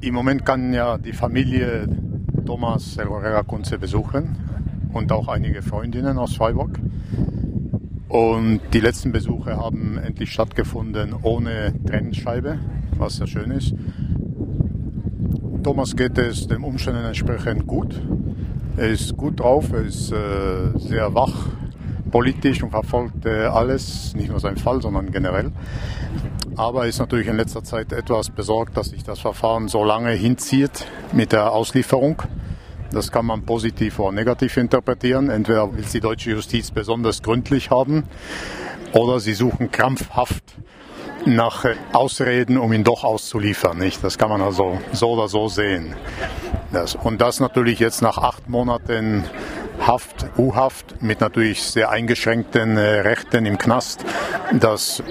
Im Moment kann ja die Familie Thomas Herrera Kunze besuchen und auch einige Freundinnen aus Freiburg. Und die letzten Besuche haben endlich stattgefunden ohne Trennscheibe, was sehr schön ist. Thomas geht es den Umständen entsprechend gut. Er ist gut drauf, er ist äh, sehr wach politisch und verfolgt äh, alles, nicht nur seinen Fall, sondern generell. Aber er ist natürlich in letzter Zeit etwas besorgt, dass sich das Verfahren so lange hinzieht mit der Auslieferung. Das kann man positiv oder negativ interpretieren. Entweder will die deutsche Justiz besonders gründlich haben oder sie suchen krampfhaft nach Ausreden, um ihn doch auszuliefern. Das kann man also so oder so sehen. Und das natürlich jetzt nach acht Monaten Haft, U-Haft mit natürlich sehr eingeschränkten äh, Rechten im Knast, das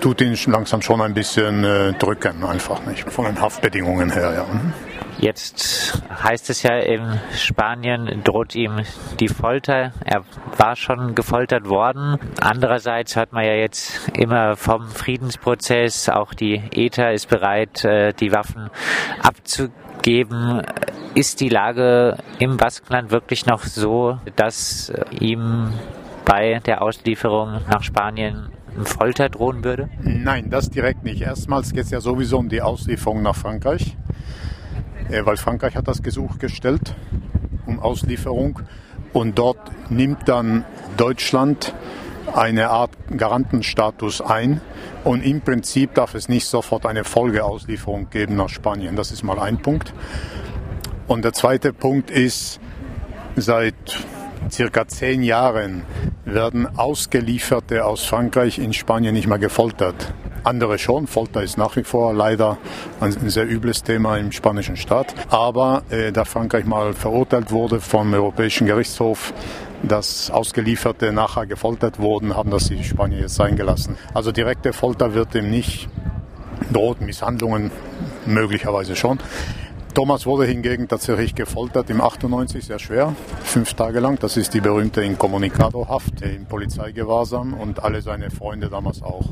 tut ihn langsam schon ein bisschen äh, drücken, einfach nicht von den Haftbedingungen her. Ja. Mhm. Jetzt heißt es ja in Spanien droht ihm die Folter. Er war schon gefoltert worden. Andererseits hört man ja jetzt immer vom Friedensprozess. Auch die ETA ist bereit, äh, die Waffen abzugeben. Ist die Lage im Baskenland wirklich noch so, dass ihm bei der Auslieferung nach Spanien Folter drohen würde? Nein, das direkt nicht. Erstmals geht es ja sowieso um die Auslieferung nach Frankreich. Äh, weil Frankreich hat das Gesuch gestellt um Auslieferung und dort nimmt dann Deutschland eine Art Garantenstatus ein und im Prinzip darf es nicht sofort eine Folgeauslieferung geben nach Spanien. Das ist mal ein Punkt. Und der zweite Punkt ist, seit circa zehn Jahren werden Ausgelieferte aus Frankreich in Spanien nicht mehr gefoltert. Andere schon. Folter ist nach wie vor leider ein sehr übles Thema im spanischen Staat. Aber äh, da Frankreich mal verurteilt wurde vom Europäischen Gerichtshof, dass Ausgelieferte nachher gefoltert wurden, haben das die Spanier jetzt sein gelassen. Also direkte Folter wird dem nicht droht, Misshandlungen möglicherweise schon. Thomas wurde hingegen tatsächlich gefoltert im 98 sehr schwer, fünf Tage lang. Das ist die berühmte Incommunicado-Haft im Polizeigewahrsam und alle seine Freunde damals auch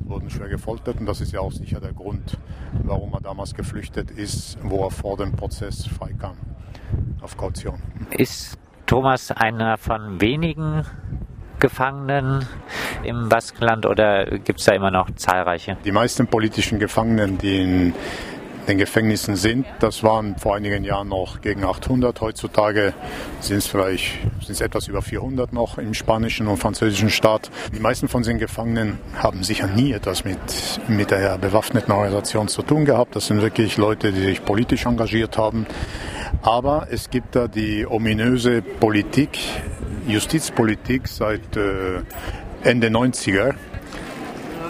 wurden schwer gefoltert und das ist ja auch sicher der Grund, warum er damals geflüchtet ist, wo er vor dem Prozess freikam auf Kaution. Ist Thomas einer von wenigen Gefangenen im Baskenland oder gibt es da immer noch zahlreiche? Die meisten politischen Gefangenen, die in den Gefängnissen sind. Das waren vor einigen Jahren noch gegen 800. Heutzutage sind es vielleicht sind es etwas über 400 noch im spanischen und französischen Staat. Die meisten von den Gefangenen haben sicher nie etwas mit, mit der bewaffneten Organisation zu tun gehabt. Das sind wirklich Leute, die sich politisch engagiert haben. Aber es gibt da die ominöse Politik, Justizpolitik seit äh, Ende 90er,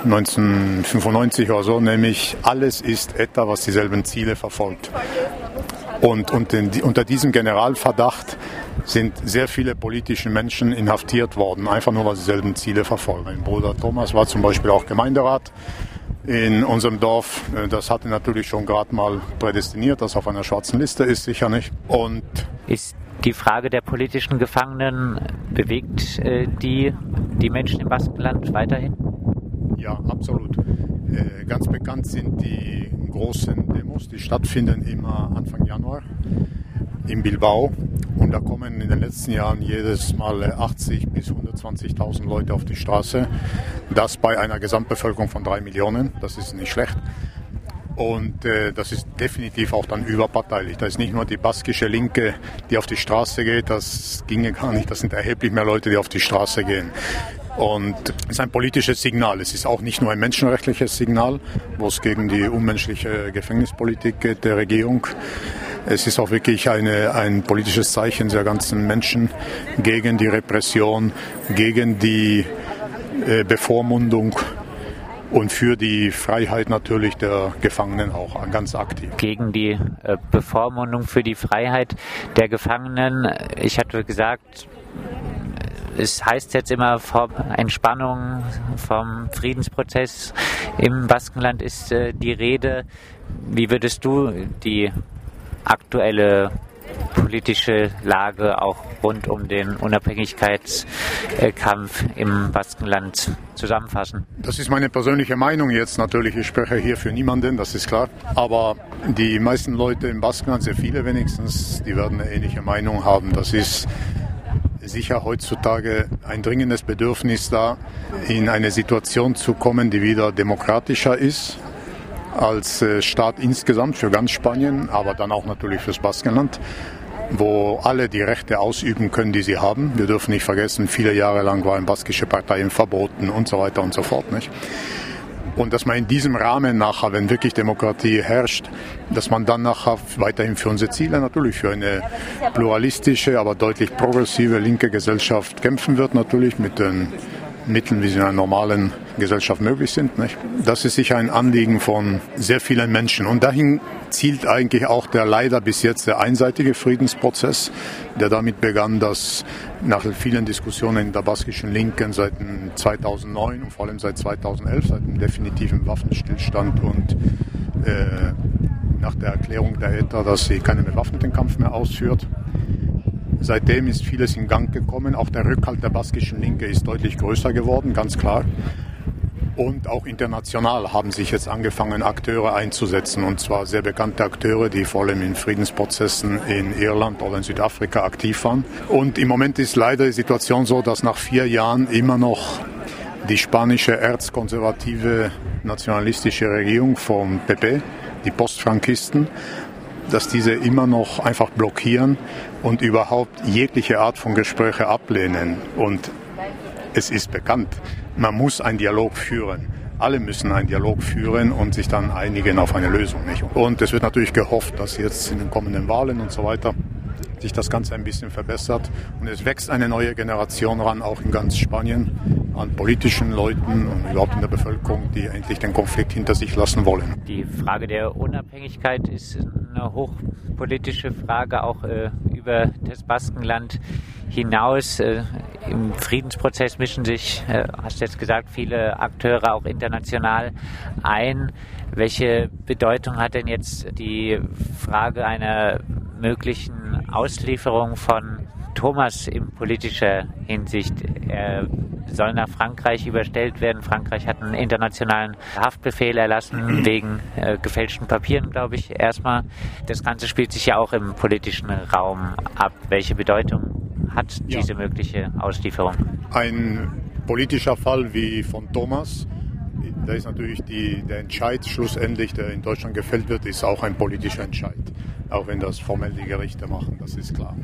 1995 oder so, nämlich alles ist ETA, was dieselben Ziele verfolgt. Und, unter diesem Generalverdacht sind sehr viele politische Menschen inhaftiert worden, einfach nur, weil sie dieselben Ziele verfolgen. Mein Bruder Thomas war zum Beispiel auch Gemeinderat in unserem Dorf. Das hatte natürlich schon gerade mal prädestiniert, dass auf einer schwarzen Liste ist, sicher nicht. Und ist die Frage der politischen Gefangenen bewegt äh, die, die Menschen im Baskenland weiterhin? Ja, absolut. Äh, ganz bekannt sind die großen Demos, die stattfinden immer Anfang Januar in Bilbao. Und da kommen in den letzten Jahren jedes Mal 80 bis 120.000 Leute auf die Straße. Das bei einer Gesamtbevölkerung von drei Millionen. Das ist nicht schlecht. Und äh, das ist definitiv auch dann überparteilich. Da ist nicht nur die baskische Linke, die auf die Straße geht, das ginge gar nicht. Das sind erheblich mehr Leute, die auf die Straße gehen. Und es ist ein politisches Signal. Es ist auch nicht nur ein menschenrechtliches Signal, wo es gegen die unmenschliche Gefängnispolitik geht der Regierung. Es ist auch wirklich eine, ein politisches Zeichen der ganzen Menschen gegen die Repression, gegen die äh, Bevormundung und für die Freiheit natürlich der Gefangenen auch ganz aktiv. Gegen die äh, Bevormundung für die Freiheit der Gefangenen. Ich hatte gesagt, es heißt jetzt immer vom Entspannung, vom Friedensprozess im Baskenland ist äh, die Rede. Wie würdest du die aktuelle politische Lage auch rund um den Unabhängigkeitskampf im Baskenland zusammenfassen? Das ist meine persönliche Meinung jetzt natürlich. Ich spreche hier für niemanden, das ist klar. Aber die meisten Leute im Baskenland, sehr viele wenigstens, die werden eine ähnliche Meinung haben. Das ist sicher heutzutage ein dringendes Bedürfnis da, in eine Situation zu kommen, die wieder demokratischer ist als äh, Staat insgesamt für ganz Spanien, aber dann auch natürlich fürs Baskenland wo alle die Rechte ausüben können, die sie haben. Wir dürfen nicht vergessen, viele Jahre lang waren baskische Parteien verboten und so weiter und so fort. Nicht? Und dass man in diesem Rahmen nachher, wenn wirklich Demokratie herrscht, dass man dann nachher weiterhin für unsere Ziele, natürlich für eine pluralistische, aber deutlich progressive linke Gesellschaft kämpfen wird, natürlich mit den Mitteln, wie sie in einer normalen Gesellschaft möglich sind. Nicht? Das ist sicher ein Anliegen von sehr vielen Menschen. Und dahin zielt eigentlich auch der leider bis jetzt sehr einseitige Friedensprozess, der damit begann, dass nach vielen Diskussionen in der baskischen Linken seit 2009 und vor allem seit 2011, seit dem definitiven Waffenstillstand und äh, nach der Erklärung der ETA, dass sie keinen bewaffneten Kampf mehr ausführt, Seitdem ist vieles in Gang gekommen. Auch der Rückhalt der baskischen Linke ist deutlich größer geworden, ganz klar. Und auch international haben sich jetzt angefangen, Akteure einzusetzen. Und zwar sehr bekannte Akteure, die vor allem in Friedensprozessen in Irland oder in Südafrika aktiv waren. Und im Moment ist leider die Situation so, dass nach vier Jahren immer noch die spanische erzkonservative nationalistische Regierung vom PP, die Postfrankisten, dass diese immer noch einfach blockieren und überhaupt jegliche Art von Gespräche ablehnen. Und es ist bekannt, man muss einen Dialog führen. Alle müssen einen Dialog führen und sich dann einigen auf eine Lösung. Nicht? Und es wird natürlich gehofft, dass jetzt in den kommenden Wahlen und so weiter sich das Ganze ein bisschen verbessert. Und es wächst eine neue Generation ran, auch in ganz Spanien, an politischen Leuten und überhaupt in der Bevölkerung, die endlich den Konflikt hinter sich lassen wollen. Die Frage der Unabhängigkeit ist eine hochpolitische Frage, auch äh, über das Baskenland hinaus. Äh, Im Friedensprozess mischen sich, äh, hast du jetzt gesagt, viele Akteure auch international ein. Welche Bedeutung hat denn jetzt die Frage einer möglichen Auslieferung von Thomas in politischer Hinsicht? Er soll nach Frankreich überstellt werden. Frankreich hat einen internationalen Haftbefehl erlassen wegen äh, gefälschten Papieren, glaube ich, erstmal. Das Ganze spielt sich ja auch im politischen Raum ab. Welche Bedeutung hat ja. diese mögliche Auslieferung? Ein politischer Fall wie von Thomas da ist natürlich die, der Entscheid schlussendlich, der in Deutschland gefällt wird, ist auch ein politischer Entscheid. Auch wenn das formell die Gerichte machen, das ist klar.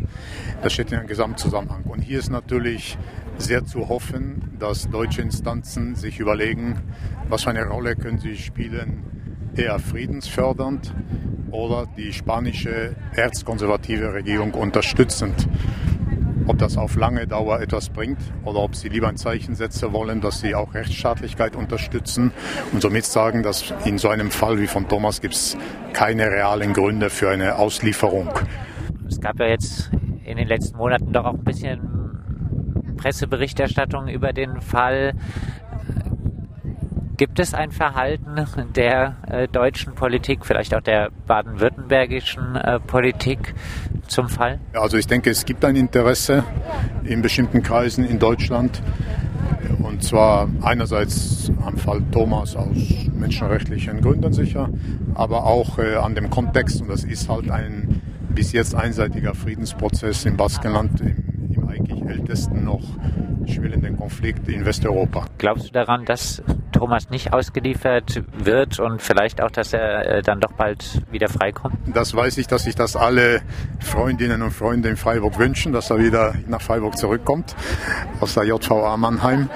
Das steht in einem Gesamtzusammenhang. Und hier ist natürlich sehr zu hoffen, dass deutsche Instanzen sich überlegen, was für eine Rolle können sie spielen, eher friedensfördernd oder die spanische erzkonservative Regierung unterstützend ob das auf lange Dauer etwas bringt oder ob sie lieber ein Zeichen setzen wollen, dass sie auch Rechtsstaatlichkeit unterstützen und somit sagen, dass in so einem Fall wie von Thomas gibt es keine realen Gründe für eine Auslieferung. Es gab ja jetzt in den letzten Monaten doch auch ein bisschen Presseberichterstattung über den Fall. Gibt es ein Verhalten der äh, deutschen Politik, vielleicht auch der baden-württembergischen äh, Politik zum Fall? Also ich denke, es gibt ein Interesse in bestimmten Kreisen in Deutschland. Und zwar einerseits am Fall Thomas aus menschenrechtlichen Gründen sicher, aber auch äh, an dem Kontext. Und das ist halt ein bis jetzt einseitiger Friedensprozess im Baskenland, im, eigentlich ältesten noch schwellenden Konflikt in Westeuropa. Glaubst du daran, dass Thomas nicht ausgeliefert wird und vielleicht auch, dass er äh, dann doch bald wieder freikommt? Das weiß ich, dass sich das alle Freundinnen und Freunde in Freiburg wünschen, dass er wieder nach Freiburg zurückkommt aus der JVA Mannheim.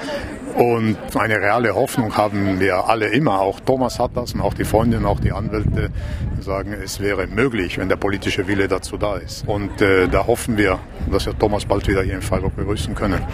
Und eine reale Hoffnung haben wir alle immer. Auch Thomas hat das und auch die Freundinnen, auch die Anwälte sagen, es wäre möglich, wenn der politische Wille dazu da ist. Und äh, da hoffen wir, dass wir Thomas bald wieder hier in Freiburg begrüßen können.